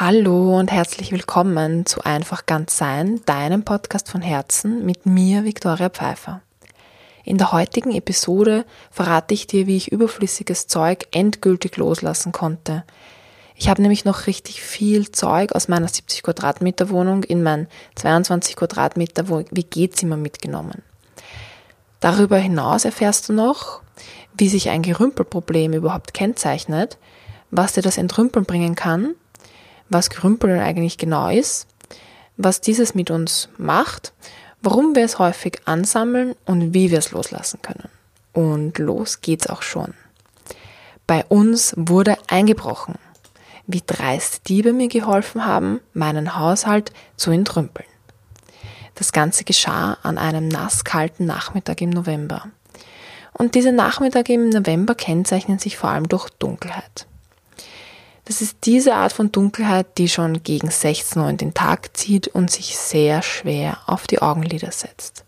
Hallo und herzlich willkommen zu Einfach ganz sein, deinem Podcast von Herzen mit mir, Viktoria Pfeiffer. In der heutigen Episode verrate ich dir, wie ich überflüssiges Zeug endgültig loslassen konnte. Ich habe nämlich noch richtig viel Zeug aus meiner 70 Quadratmeter Wohnung in mein 22 Quadratmeter WG-Zimmer mitgenommen. Darüber hinaus erfährst du noch, wie sich ein Gerümpelproblem überhaupt kennzeichnet, was dir das Entrümpeln bringen kann was Grümpeln eigentlich genau ist, was dieses mit uns macht, warum wir es häufig ansammeln und wie wir es loslassen können. Und los geht's auch schon. Bei uns wurde eingebrochen, wie dreist Diebe mir geholfen haben, meinen Haushalt zu entrümpeln. Das Ganze geschah an einem nasskalten Nachmittag im November. Und diese Nachmittage im November kennzeichnen sich vor allem durch Dunkelheit. Das ist diese Art von Dunkelheit, die schon gegen 16 Uhr in den Tag zieht und sich sehr schwer auf die Augenlider setzt.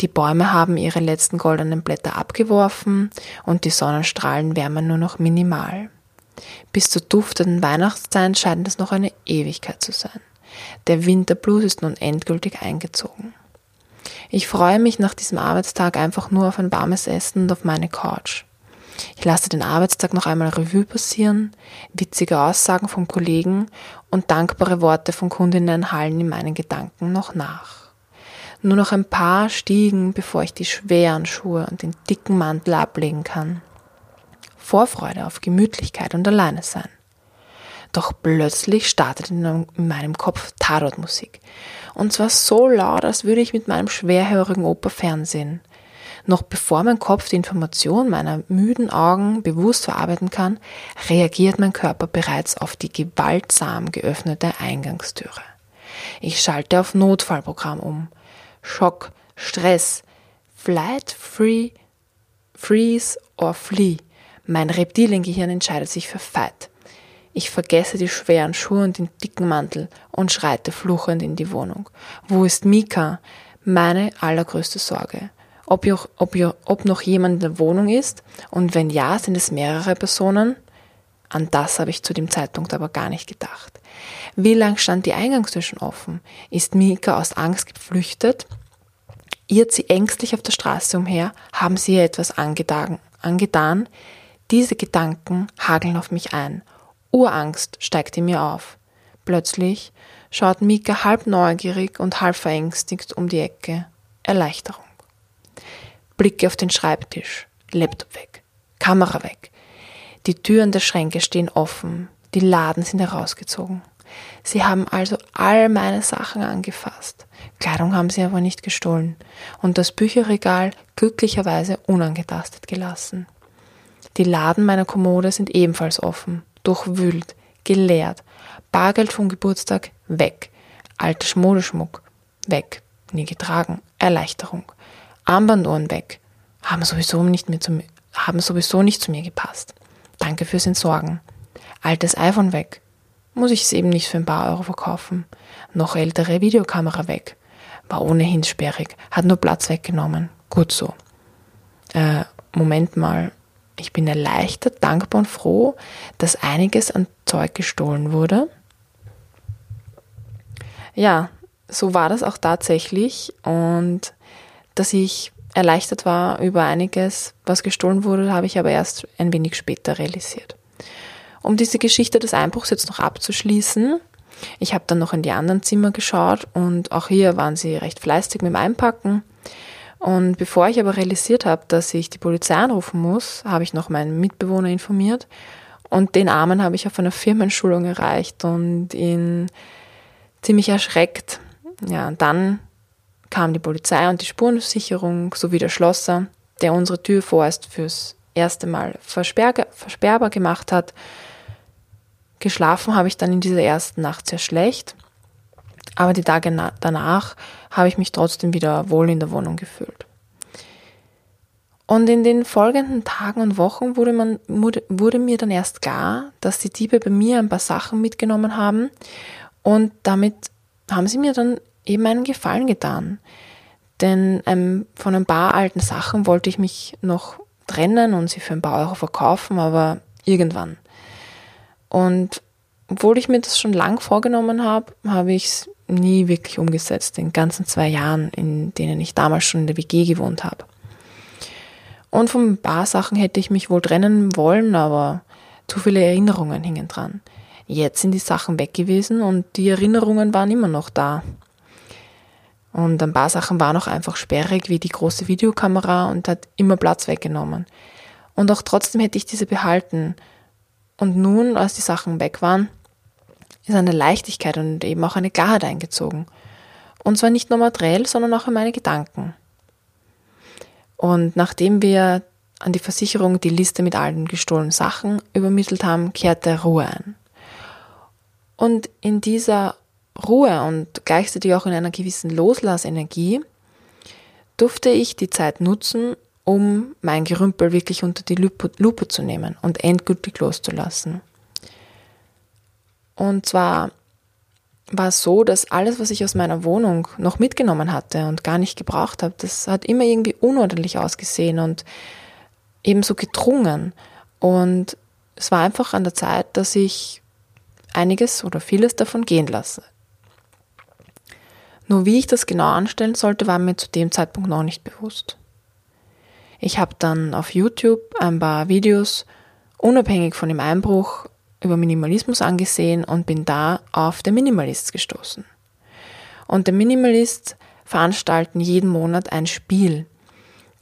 Die Bäume haben ihre letzten goldenen Blätter abgeworfen und die Sonnenstrahlen wärmen nur noch minimal. Bis zur duftenden Weihnachtszeit scheint es noch eine Ewigkeit zu sein. Der Winterblues ist nun endgültig eingezogen. Ich freue mich nach diesem Arbeitstag einfach nur auf ein warmes Essen und auf meine Couch. Ich lasse den Arbeitstag noch einmal Revue passieren, witzige Aussagen von Kollegen und dankbare Worte von Kundinnen hallen in meinen Gedanken noch nach. Nur noch ein paar Stiegen, bevor ich die schweren Schuhe und den dicken Mantel ablegen kann. Vorfreude auf Gemütlichkeit und alleine sein. Doch plötzlich startet in meinem Kopf Tatortmusik. Und zwar so laut, als würde ich mit meinem schwerhörigen Oper fernsehen. Noch bevor mein Kopf die Information meiner müden Augen bewusst verarbeiten kann, reagiert mein Körper bereits auf die gewaltsam geöffnete Eingangstüre. Ich schalte auf Notfallprogramm um. Schock, Stress, Flight, Free, Freeze or Flee. Mein Reptiliengehirn entscheidet sich für Fight. Ich vergesse die schweren Schuhe und den dicken Mantel und schreite fluchend in die Wohnung. Wo ist Mika? Meine allergrößte Sorge ob, ich, ob, ich, ob noch jemand in der Wohnung ist und wenn ja, sind es mehrere Personen. An das habe ich zu dem Zeitpunkt aber gar nicht gedacht. Wie lang stand die Eingangstür schon offen? Ist Mika aus Angst geflüchtet? Irrt sie ängstlich auf der Straße umher? Haben sie ihr etwas angetan? angetan? Diese Gedanken hageln auf mich ein. Urangst steigt in mir auf. Plötzlich schaut Mika halb neugierig und halb verängstigt um die Ecke. Erleichterung. Blicke auf den Schreibtisch, Laptop weg, Kamera weg. Die Türen der Schränke stehen offen, die Laden sind herausgezogen. Sie haben also all meine Sachen angefasst. Kleidung haben sie aber nicht gestohlen und das Bücherregal glücklicherweise unangetastet gelassen. Die Laden meiner Kommode sind ebenfalls offen, durchwühlt, geleert. Bargeld vom Geburtstag weg. Alter Schmodeschmuck weg. Nie getragen. Erleichterung. Armbanduhren weg. Haben sowieso nicht, mehr zu, haben sowieso nicht zu mir gepasst. Danke fürs Entsorgen. Altes iPhone weg. Muss ich es eben nicht für ein paar Euro verkaufen. Noch ältere Videokamera weg. War ohnehin sperrig. Hat nur Platz weggenommen. Gut so. Äh, Moment mal. Ich bin erleichtert, dankbar und froh, dass einiges an Zeug gestohlen wurde. Ja, so war das auch tatsächlich. Und dass ich erleichtert war über einiges, was gestohlen wurde, habe ich aber erst ein wenig später realisiert. Um diese Geschichte des Einbruchs jetzt noch abzuschließen, ich habe dann noch in die anderen Zimmer geschaut und auch hier waren sie recht fleißig mit dem Einpacken. Und bevor ich aber realisiert habe, dass ich die Polizei anrufen muss, habe ich noch meinen Mitbewohner informiert und den Armen habe ich auf einer Firmenschulung erreicht und ihn ziemlich erschreckt. Ja, dann kam die Polizei und die Spurensicherung sowie der Schlosser, der unsere Tür vorerst fürs erste Mal versperrbar gemacht hat. Geschlafen habe ich dann in dieser ersten Nacht sehr schlecht, aber die Tage danach habe ich mich trotzdem wieder wohl in der Wohnung gefühlt. Und in den folgenden Tagen und Wochen wurde, man, wurde mir dann erst klar, dass die Diebe bei mir ein paar Sachen mitgenommen haben und damit haben sie mir dann eben einen Gefallen getan. Denn ähm, von ein paar alten Sachen wollte ich mich noch trennen und sie für ein paar Euro verkaufen, aber irgendwann. Und obwohl ich mir das schon lang vorgenommen habe, habe ich es nie wirklich umgesetzt, in den ganzen zwei Jahren, in denen ich damals schon in der WG gewohnt habe. Und von ein paar Sachen hätte ich mich wohl trennen wollen, aber zu viele Erinnerungen hingen dran. Jetzt sind die Sachen weg gewesen und die Erinnerungen waren immer noch da. Und ein paar Sachen waren auch einfach sperrig, wie die große Videokamera und hat immer Platz weggenommen. Und auch trotzdem hätte ich diese behalten. Und nun, als die Sachen weg waren, ist eine Leichtigkeit und eben auch eine Klarheit eingezogen. Und zwar nicht nur materiell, sondern auch in meine Gedanken. Und nachdem wir an die Versicherung die Liste mit allen gestohlenen Sachen übermittelt haben, kehrte Ruhe ein. Und in dieser Ruhe und gleichzeitig auch in einer gewissen Loslassenergie durfte ich die Zeit nutzen, um mein Gerümpel wirklich unter die Lupe zu nehmen und endgültig loszulassen. Und zwar war es so, dass alles, was ich aus meiner Wohnung noch mitgenommen hatte und gar nicht gebraucht habe, das hat immer irgendwie unordentlich ausgesehen und ebenso gedrungen. Und es war einfach an der Zeit, dass ich einiges oder vieles davon gehen lasse. Nur wie ich das genau anstellen sollte, war mir zu dem Zeitpunkt noch nicht bewusst. Ich habe dann auf YouTube ein paar Videos unabhängig von dem Einbruch über Minimalismus angesehen und bin da auf The Minimalist gestoßen. Und der Minimalist veranstalten jeden Monat ein Spiel,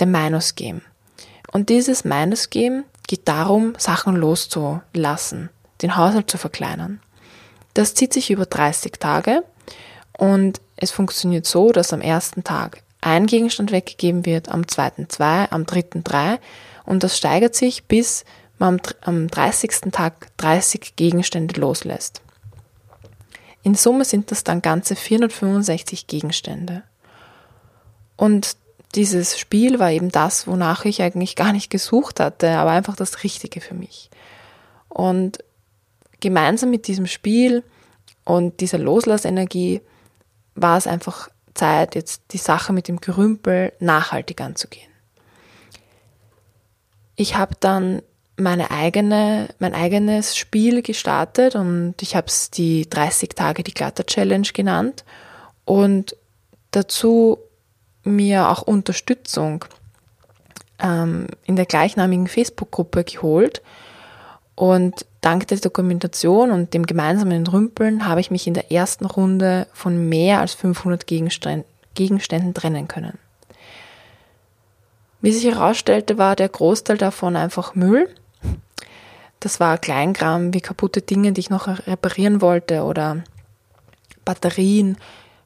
der Minus Game. Und dieses Minus Game geht darum, Sachen loszulassen, den Haushalt zu verkleinern. Das zieht sich über 30 Tage und es funktioniert so, dass am ersten Tag ein Gegenstand weggegeben wird, am zweiten zwei, am dritten drei und das steigert sich bis man am 30. Tag 30 Gegenstände loslässt. In Summe sind das dann ganze 465 Gegenstände. Und dieses Spiel war eben das, wonach ich eigentlich gar nicht gesucht hatte, aber einfach das Richtige für mich. Und gemeinsam mit diesem Spiel und dieser Loslassenergie war es einfach Zeit, jetzt die Sache mit dem Gerümpel nachhaltig anzugehen. Ich habe dann meine eigene, mein eigenes Spiel gestartet und ich habe es die 30 Tage die Glatter Challenge genannt und dazu mir auch Unterstützung ähm, in der gleichnamigen Facebook-Gruppe geholt und dank der Dokumentation und dem gemeinsamen Rümpeln habe ich mich in der ersten Runde von mehr als 500 Gegenständen trennen können. Wie sich herausstellte, war der Großteil davon einfach Müll das war Kleinkram wie kaputte Dinge, die ich noch reparieren wollte oder Batterien,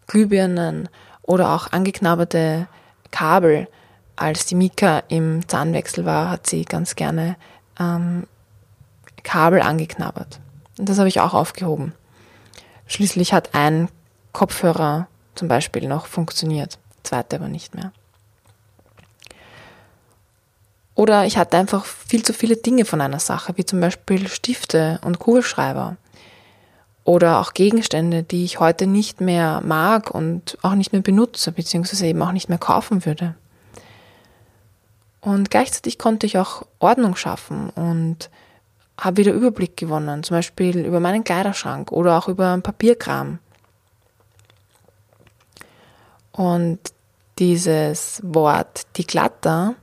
Glühbirnen oder auch angeknabberte Kabel. Als die Mika im Zahnwechsel war, hat sie ganz gerne ähm, Kabel angeknabbert. Und das habe ich auch aufgehoben. Schließlich hat ein Kopfhörer zum Beispiel noch funktioniert, zweite aber nicht mehr. Oder ich hatte einfach viel zu viele Dinge von einer Sache, wie zum Beispiel Stifte und Kugelschreiber. Oder auch Gegenstände, die ich heute nicht mehr mag und auch nicht mehr benutze, beziehungsweise eben auch nicht mehr kaufen würde. Und gleichzeitig konnte ich auch Ordnung schaffen und habe wieder Überblick gewonnen, zum Beispiel über meinen Kleiderschrank oder auch über Papierkram. Und dieses Wort die Glatter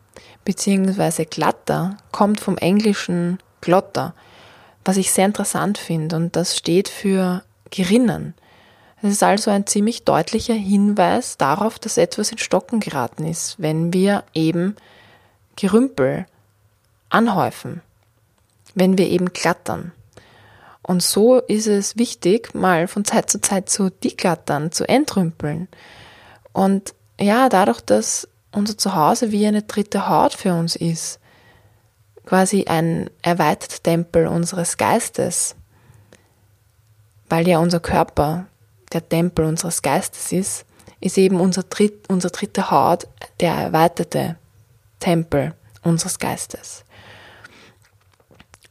beziehungsweise glatter kommt vom englischen glotter, was ich sehr interessant finde und das steht für gerinnen. Es ist also ein ziemlich deutlicher Hinweis darauf, dass etwas in Stocken geraten ist, wenn wir eben Gerümpel anhäufen, wenn wir eben glattern. Und so ist es wichtig, mal von Zeit zu Zeit zu deklattern, zu entrümpeln. Und ja, dadurch, dass unser Zuhause wie eine dritte Haut für uns ist. Quasi ein erweiterter Tempel unseres Geistes. Weil ja unser Körper der Tempel unseres Geistes ist, ist eben unser, dritt, unsere dritte Haut der erweiterte Tempel unseres Geistes.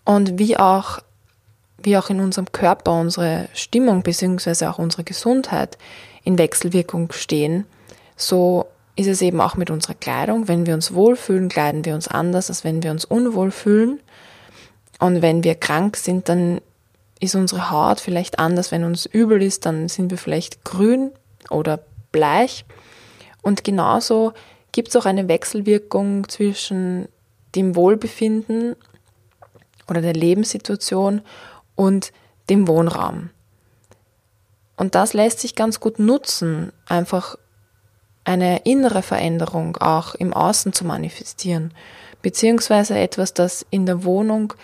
Und wie auch, wie auch in unserem Körper unsere Stimmung bzw. auch unsere Gesundheit in Wechselwirkung stehen, so ist es eben auch mit unserer Kleidung. Wenn wir uns wohlfühlen, kleiden wir uns anders, als wenn wir uns unwohl fühlen. Und wenn wir krank sind, dann ist unsere Haut vielleicht anders. Wenn uns übel ist, dann sind wir vielleicht grün oder bleich. Und genauso gibt es auch eine Wechselwirkung zwischen dem Wohlbefinden oder der Lebenssituation und dem Wohnraum. Und das lässt sich ganz gut nutzen, einfach eine innere Veränderung auch im Außen zu manifestieren, beziehungsweise etwas, das in der Wohnung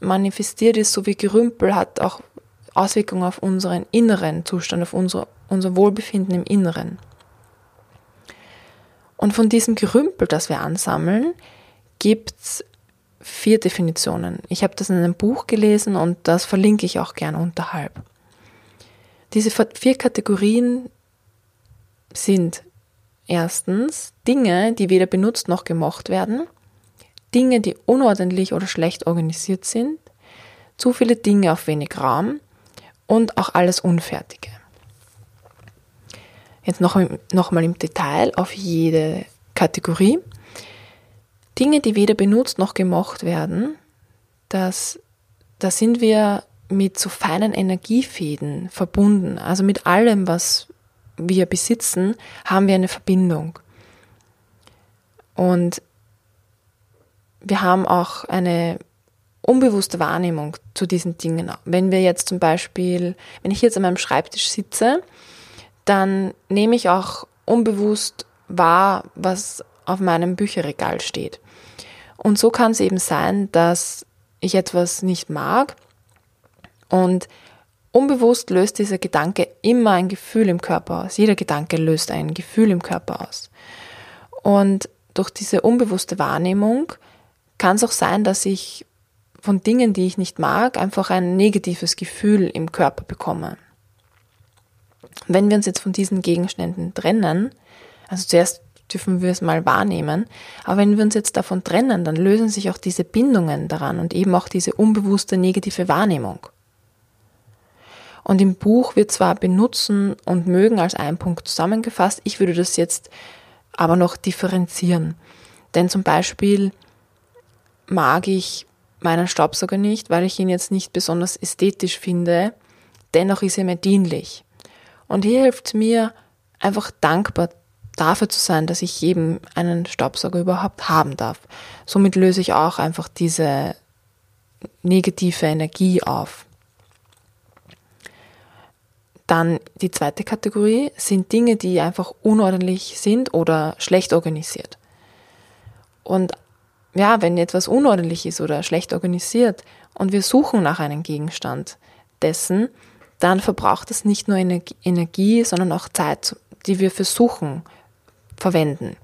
manifestiert ist, so wie Gerümpel, hat auch Auswirkungen auf unseren inneren Zustand, auf unser, unser Wohlbefinden im Inneren. Und von diesem Gerümpel, das wir ansammeln, gibt es vier Definitionen. Ich habe das in einem Buch gelesen und das verlinke ich auch gerne unterhalb. Diese vier Kategorien sind erstens Dinge, die weder benutzt noch gemocht werden, Dinge, die unordentlich oder schlecht organisiert sind, zu viele Dinge auf wenig Raum und auch alles Unfertige. Jetzt noch, noch mal im Detail auf jede Kategorie. Dinge, die weder benutzt noch gemocht werden, das, da sind wir mit so feinen Energiefäden verbunden. Also mit allem, was wir besitzen, haben wir eine Verbindung. Und wir haben auch eine unbewusste Wahrnehmung zu diesen Dingen. Wenn wir jetzt zum Beispiel, wenn ich jetzt an meinem Schreibtisch sitze, dann nehme ich auch unbewusst wahr, was auf meinem Bücherregal steht. Und so kann es eben sein, dass ich etwas nicht mag und unbewusst löst dieser Gedanke immer ein Gefühl im Körper aus. Jeder Gedanke löst ein Gefühl im Körper aus. Und durch diese unbewusste Wahrnehmung kann es auch sein, dass ich von Dingen, die ich nicht mag, einfach ein negatives Gefühl im Körper bekomme. Wenn wir uns jetzt von diesen Gegenständen trennen, also zuerst dürfen wir es mal wahrnehmen, aber wenn wir uns jetzt davon trennen, dann lösen sich auch diese Bindungen daran und eben auch diese unbewusste negative Wahrnehmung. Und im Buch wird zwar benutzen und mögen als ein Punkt zusammengefasst, ich würde das jetzt aber noch differenzieren. Denn zum Beispiel mag ich meinen Staubsauger nicht, weil ich ihn jetzt nicht besonders ästhetisch finde, dennoch ist er mir dienlich. Und hier hilft mir, einfach dankbar dafür zu sein, dass ich eben einen Staubsauger überhaupt haben darf. Somit löse ich auch einfach diese negative Energie auf. Dann die zweite Kategorie sind Dinge, die einfach unordentlich sind oder schlecht organisiert. Und ja, wenn etwas unordentlich ist oder schlecht organisiert und wir suchen nach einem Gegenstand dessen, dann verbraucht es nicht nur Energie, sondern auch Zeit, die wir für Suchen verwenden.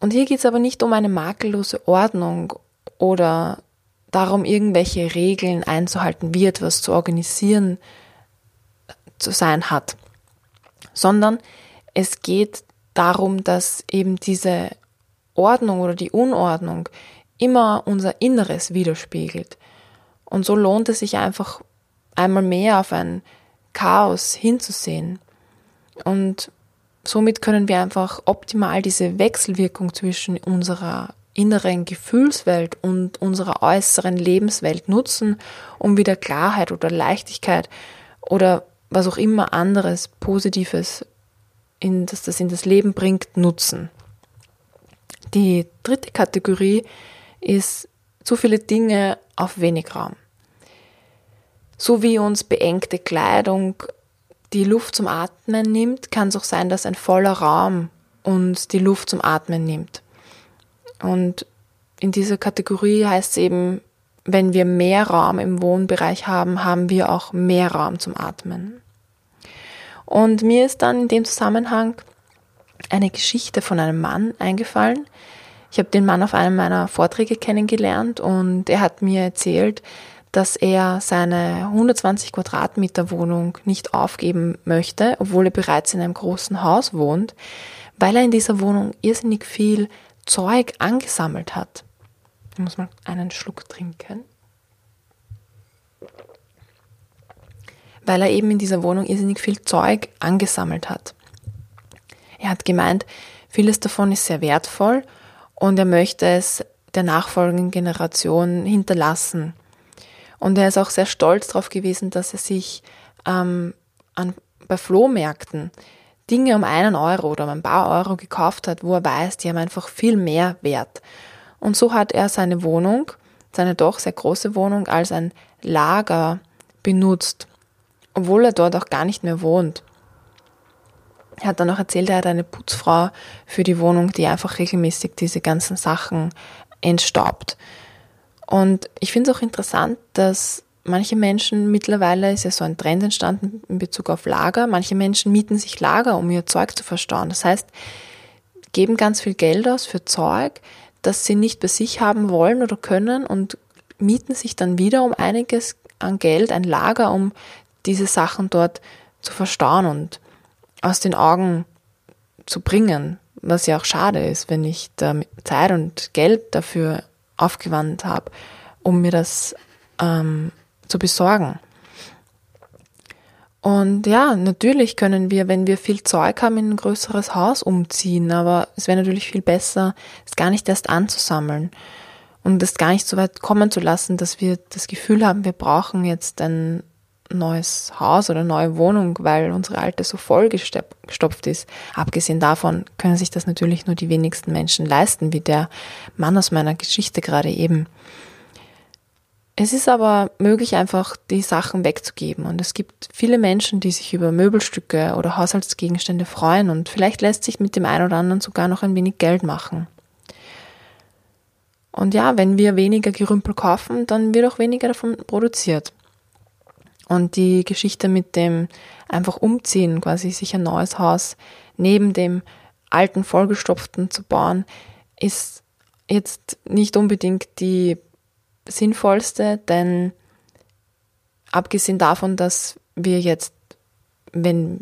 Und hier geht es aber nicht um eine makellose Ordnung oder darum, irgendwelche Regeln einzuhalten, wie etwas zu organisieren zu sein hat, sondern es geht darum, dass eben diese Ordnung oder die Unordnung immer unser Inneres widerspiegelt. Und so lohnt es sich einfach einmal mehr auf ein Chaos hinzusehen. Und somit können wir einfach optimal diese Wechselwirkung zwischen unserer inneren Gefühlswelt und unserer äußeren Lebenswelt nutzen, um wieder Klarheit oder Leichtigkeit oder was auch immer anderes Positives, in, dass das in das Leben bringt, nutzen. Die dritte Kategorie ist zu viele Dinge auf wenig Raum. So wie uns beengte Kleidung die Luft zum Atmen nimmt, kann es auch sein, dass ein voller Raum uns die Luft zum Atmen nimmt. Und in dieser Kategorie heißt es eben, wenn wir mehr Raum im Wohnbereich haben, haben wir auch mehr Raum zum Atmen. Und mir ist dann in dem Zusammenhang eine Geschichte von einem Mann eingefallen. Ich habe den Mann auf einem meiner Vorträge kennengelernt und er hat mir erzählt, dass er seine 120 Quadratmeter Wohnung nicht aufgeben möchte, obwohl er bereits in einem großen Haus wohnt, weil er in dieser Wohnung irrsinnig viel Zeug angesammelt hat. Ich muss mal einen Schluck trinken. Weil er eben in dieser Wohnung irrsinnig viel Zeug angesammelt hat. Er hat gemeint, vieles davon ist sehr wertvoll und er möchte es der nachfolgenden Generation hinterlassen. Und er ist auch sehr stolz darauf gewesen, dass er sich ähm, an, bei Flohmärkten Dinge um einen Euro oder um ein paar Euro gekauft hat, wo er weiß, die haben einfach viel mehr Wert. Und so hat er seine Wohnung, seine doch sehr große Wohnung, als ein Lager benutzt, obwohl er dort auch gar nicht mehr wohnt. Er hat dann auch erzählt, er hat eine Putzfrau für die Wohnung, die einfach regelmäßig diese ganzen Sachen entstaubt. Und ich finde es auch interessant, dass manche Menschen mittlerweile ist ja so ein Trend entstanden in Bezug auf Lager. Manche Menschen mieten sich Lager, um ihr Zeug zu verstauen. Das heißt, geben ganz viel Geld aus für Zeug, das sie nicht bei sich haben wollen oder können und mieten sich dann wieder um einiges an Geld ein Lager, um diese Sachen dort zu verstauen und aus den Augen zu bringen, was ja auch schade ist, wenn ich da Zeit und Geld dafür aufgewandt habe, um mir das ähm, zu besorgen. Und ja, natürlich können wir, wenn wir viel Zeug haben, in ein größeres Haus umziehen, aber es wäre natürlich viel besser, es gar nicht erst anzusammeln und es gar nicht so weit kommen zu lassen, dass wir das Gefühl haben, wir brauchen jetzt ein neues Haus oder neue Wohnung, weil unsere alte so vollgestopft ist. Abgesehen davon können sich das natürlich nur die wenigsten Menschen leisten, wie der Mann aus meiner Geschichte gerade eben. Es ist aber möglich, einfach die Sachen wegzugeben. Und es gibt viele Menschen, die sich über Möbelstücke oder Haushaltsgegenstände freuen und vielleicht lässt sich mit dem einen oder anderen sogar noch ein wenig Geld machen. Und ja, wenn wir weniger Gerümpel kaufen, dann wird auch weniger davon produziert. Und die Geschichte mit dem einfach umziehen, quasi sich ein neues Haus neben dem alten vollgestopften zu bauen, ist jetzt nicht unbedingt die sinnvollste, denn abgesehen davon, dass wir jetzt, wenn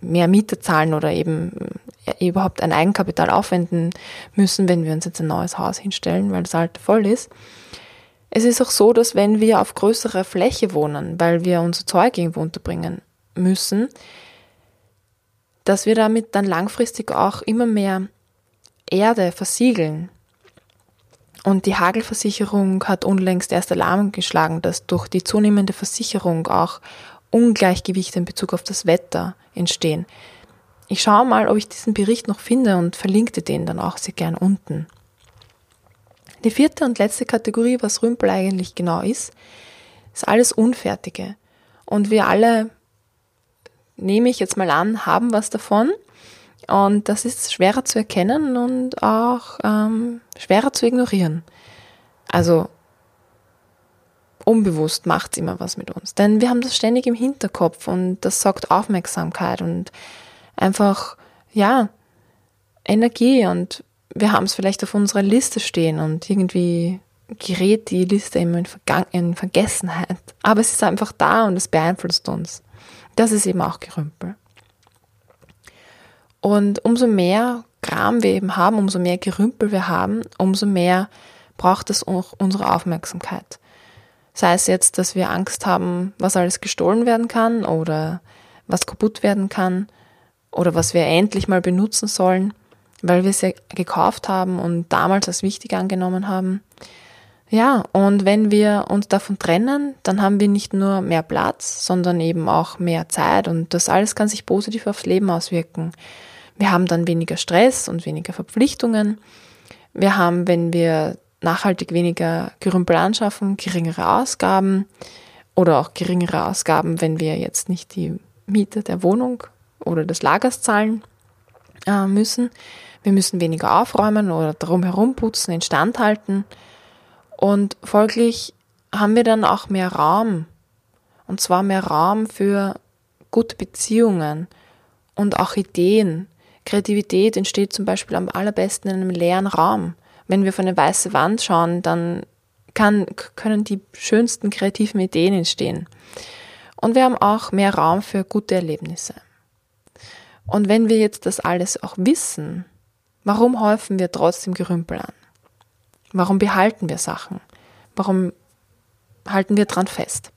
mehr Miete zahlen oder eben überhaupt ein Eigenkapital aufwenden müssen, wenn wir uns jetzt ein neues Haus hinstellen, weil das alte voll ist. Es ist auch so, dass wenn wir auf größerer Fläche wohnen, weil wir unser Zeug irgendwo unterbringen müssen, dass wir damit dann langfristig auch immer mehr Erde versiegeln und die Hagelversicherung hat unlängst erst Alarm geschlagen, dass durch die zunehmende Versicherung auch Ungleichgewichte in Bezug auf das Wetter entstehen. Ich schaue mal, ob ich diesen Bericht noch finde und verlinkte den dann auch sehr gern unten. Die vierte und letzte Kategorie, was Rümpel eigentlich genau ist, ist alles Unfertige. Und wir alle, nehme ich jetzt mal an, haben was davon. Und das ist schwerer zu erkennen und auch ähm, schwerer zu ignorieren. Also unbewusst macht es immer was mit uns. Denn wir haben das ständig im Hinterkopf und das sorgt Aufmerksamkeit und einfach, ja, Energie und wir haben es vielleicht auf unserer Liste stehen und irgendwie gerät die Liste immer in, Vergangen in Vergessenheit. Aber es ist einfach da und es beeinflusst uns. Das ist eben auch Gerümpel. Und umso mehr Kram wir eben haben, umso mehr Gerümpel wir haben, umso mehr braucht es auch unsere Aufmerksamkeit. Sei es jetzt, dass wir Angst haben, was alles gestohlen werden kann oder was kaputt werden kann oder was wir endlich mal benutzen sollen, weil wir ja gekauft haben und damals als wichtig angenommen haben. Ja, und wenn wir uns davon trennen, dann haben wir nicht nur mehr Platz, sondern eben auch mehr Zeit und das alles kann sich positiv aufs Leben auswirken. Wir haben dann weniger Stress und weniger Verpflichtungen. Wir haben, wenn wir nachhaltig weniger Gerümpel anschaffen, geringere Ausgaben oder auch geringere Ausgaben, wenn wir jetzt nicht die Miete der Wohnung oder des Lagers zahlen äh, müssen. Wir müssen weniger aufräumen oder darum herum putzen, instand halten. Und folglich haben wir dann auch mehr Raum. Und zwar mehr Raum für gute Beziehungen und auch Ideen Kreativität entsteht zum Beispiel am allerbesten in einem leeren Raum. Wenn wir auf eine weiße Wand schauen, dann kann, können die schönsten kreativen Ideen entstehen. Und wir haben auch mehr Raum für gute Erlebnisse. Und wenn wir jetzt das alles auch wissen, warum häufen wir trotzdem Gerümpel an? Warum behalten wir Sachen? Warum halten wir dran fest?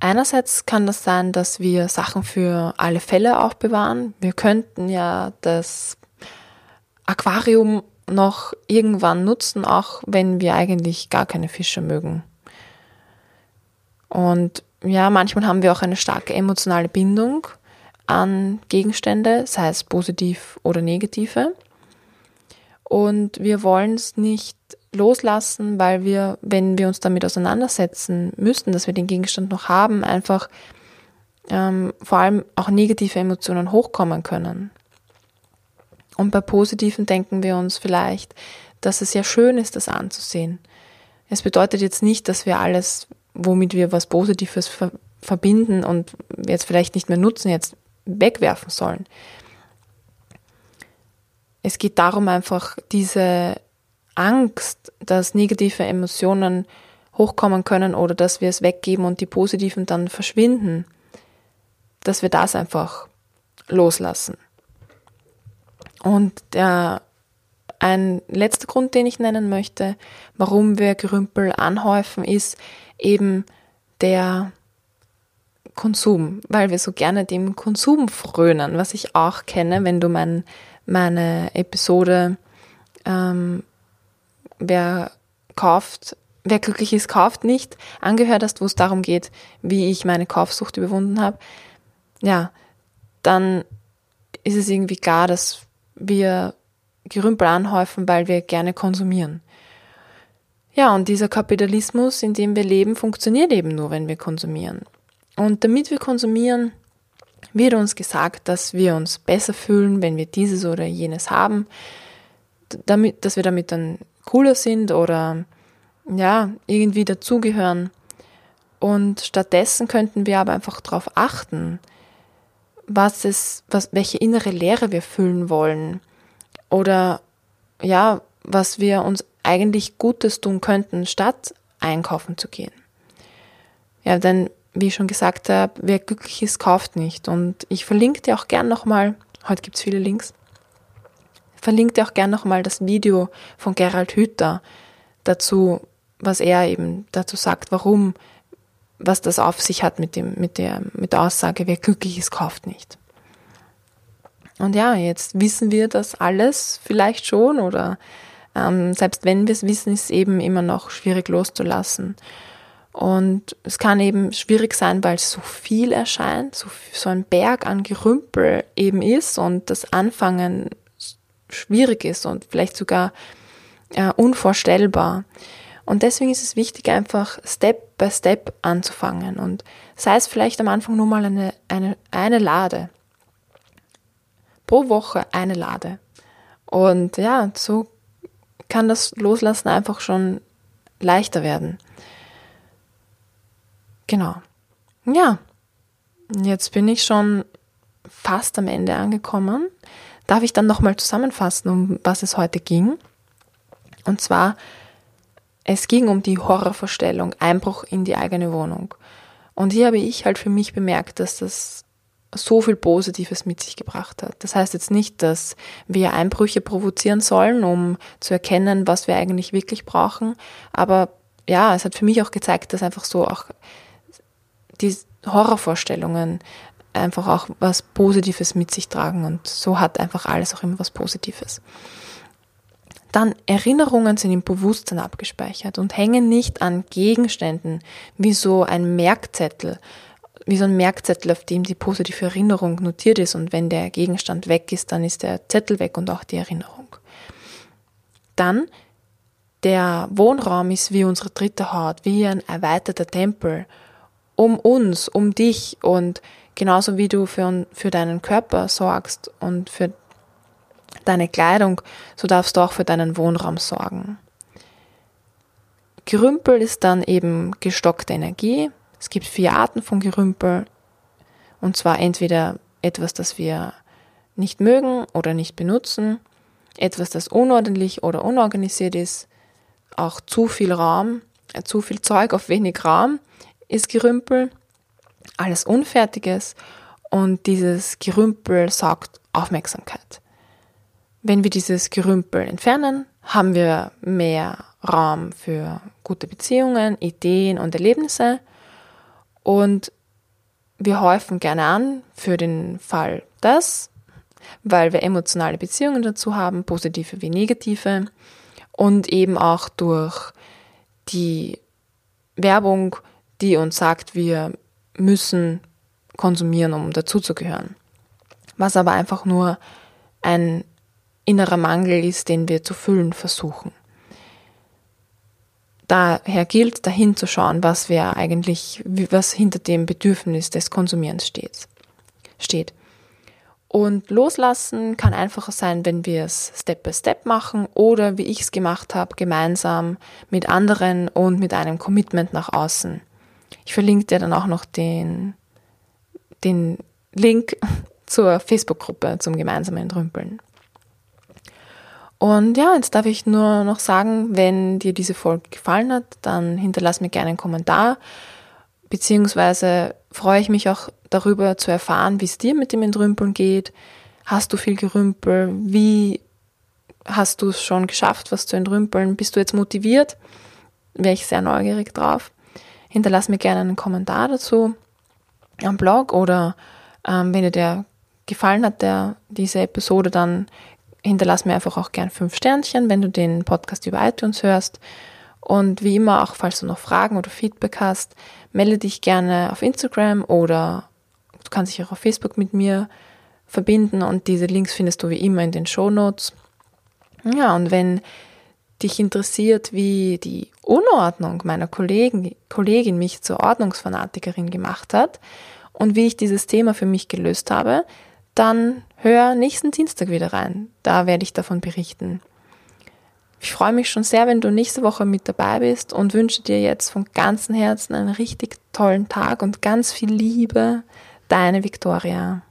Einerseits kann das sein, dass wir Sachen für alle Fälle aufbewahren. Wir könnten ja das Aquarium noch irgendwann nutzen, auch wenn wir eigentlich gar keine Fische mögen. Und ja, manchmal haben wir auch eine starke emotionale Bindung an Gegenstände, sei es positiv oder negative. Und wir wollen es nicht loslassen, weil wir, wenn wir uns damit auseinandersetzen müssten, dass wir den Gegenstand noch haben, einfach ähm, vor allem auch negative Emotionen hochkommen können. Und bei positiven denken wir uns vielleicht, dass es ja schön ist, das anzusehen. Es bedeutet jetzt nicht, dass wir alles, womit wir was Positives ver verbinden und jetzt vielleicht nicht mehr nutzen, jetzt wegwerfen sollen. Es geht darum, einfach diese Angst, dass negative Emotionen hochkommen können oder dass wir es weggeben und die positiven dann verschwinden, dass wir das einfach loslassen. Und der, ein letzter Grund, den ich nennen möchte, warum wir Gerümpel anhäufen, ist eben der Konsum, weil wir so gerne dem Konsum frönen, was ich auch kenne, wenn du mein, meine Episode ähm, Wer kauft, wer glücklich ist, kauft nicht, angehört hast, wo es darum geht, wie ich meine Kaufsucht überwunden habe, ja, dann ist es irgendwie klar, dass wir Gerümpel anhäufen, weil wir gerne konsumieren. Ja, und dieser Kapitalismus, in dem wir leben, funktioniert eben nur, wenn wir konsumieren. Und damit wir konsumieren, wird uns gesagt, dass wir uns besser fühlen, wenn wir dieses oder jenes haben, damit, dass wir damit dann cooler sind oder ja, irgendwie dazugehören. Und stattdessen könnten wir aber einfach darauf achten, was es, was, welche innere Leere wir füllen wollen oder ja, was wir uns eigentlich Gutes tun könnten, statt einkaufen zu gehen. Ja, denn wie ich schon gesagt habe, wer glücklich ist, kauft nicht. Und ich verlinke dir auch gern nochmal, heute gibt es viele Links, verlinke dir auch gern nochmal das Video von Gerald Hüther dazu, was er eben dazu sagt, warum was das auf sich hat mit, dem, mit, der, mit der Aussage, wer glücklich ist, kauft nicht. Und ja, jetzt wissen wir das alles vielleicht schon oder ähm, selbst wenn wir es wissen, ist es eben immer noch schwierig loszulassen. Und es kann eben schwierig sein, weil es so viel erscheint, so, so ein Berg an Gerümpel eben ist und das Anfangen schwierig ist und vielleicht sogar äh, unvorstellbar. Und deswegen ist es wichtig, einfach Step by Step anzufangen. Und sei es vielleicht am Anfang nur mal eine, eine, eine Lade. Pro Woche eine Lade. Und ja, so kann das Loslassen einfach schon leichter werden. Genau. Ja, jetzt bin ich schon fast am Ende angekommen. Darf ich dann nochmal zusammenfassen, um was es heute ging? Und zwar es ging um die Horrorvorstellung, Einbruch in die eigene Wohnung. Und hier habe ich halt für mich bemerkt, dass das so viel Positives mit sich gebracht hat. Das heißt jetzt nicht, dass wir Einbrüche provozieren sollen, um zu erkennen, was wir eigentlich wirklich brauchen. Aber ja, es hat für mich auch gezeigt, dass einfach so auch die Horrorvorstellungen einfach auch was Positives mit sich tragen. Und so hat einfach alles auch immer was Positives. Dann Erinnerungen sind im Bewusstsein abgespeichert und hängen nicht an Gegenständen wie so ein Merkzettel, wie so ein Merkzettel, auf dem die positive Erinnerung notiert ist und wenn der Gegenstand weg ist, dann ist der Zettel weg und auch die Erinnerung. Dann der Wohnraum ist wie unsere dritte Haut, wie ein erweiterter Tempel um uns, um dich und genauso wie du für, für deinen Körper sorgst und für deine Kleidung, so darfst du auch für deinen Wohnraum sorgen. Gerümpel ist dann eben gestockte Energie. Es gibt vier Arten von Gerümpel. Und zwar entweder etwas, das wir nicht mögen oder nicht benutzen, etwas, das unordentlich oder unorganisiert ist, auch zu viel Raum, äh, zu viel Zeug auf wenig Raum ist Gerümpel, alles Unfertiges und dieses Gerümpel saugt Aufmerksamkeit. Wenn wir dieses Gerümpel entfernen, haben wir mehr Raum für gute Beziehungen, Ideen und Erlebnisse und wir häufen gerne an für den Fall, dass weil wir emotionale Beziehungen dazu haben, positive wie negative und eben auch durch die Werbung, die uns sagt, wir müssen konsumieren, um dazuzugehören. Was aber einfach nur ein innerer Mangel ist, den wir zu füllen versuchen. Daher gilt, dahin zu schauen, was wir eigentlich, was hinter dem Bedürfnis des Konsumierens steht. steht. Und loslassen kann einfacher sein, wenn wir es Step by Step machen oder wie ich es gemacht habe, gemeinsam mit anderen und mit einem Commitment nach außen. Ich verlinke dir dann auch noch den, den Link zur Facebook-Gruppe zum gemeinsamen Entrümpeln. Und ja, jetzt darf ich nur noch sagen, wenn dir diese Folge gefallen hat, dann hinterlass mir gerne einen Kommentar, beziehungsweise freue ich mich auch darüber zu erfahren, wie es dir mit dem Entrümpeln geht. Hast du viel Gerümpel? Wie hast du es schon geschafft, was zu entrümpeln? Bist du jetzt motiviert? Wäre ich sehr neugierig drauf. Hinterlass mir gerne einen Kommentar dazu am Blog oder ähm, wenn dir der gefallen hat, der, diese Episode, dann hinterlass mir einfach auch gern fünf Sternchen, wenn du den Podcast über iTunes hörst. Und wie immer, auch falls du noch Fragen oder Feedback hast, melde dich gerne auf Instagram oder du kannst dich auch auf Facebook mit mir verbinden und diese Links findest du wie immer in den Show Notes. Ja, und wenn dich interessiert, wie die Unordnung meiner Kollegen, Kollegin mich zur Ordnungsfanatikerin gemacht hat und wie ich dieses Thema für mich gelöst habe, dann hör nächsten Dienstag wieder rein. Da werde ich davon berichten. Ich freue mich schon sehr, wenn du nächste Woche mit dabei bist und wünsche dir jetzt von ganzem Herzen einen richtig tollen Tag und ganz viel Liebe. Deine Victoria.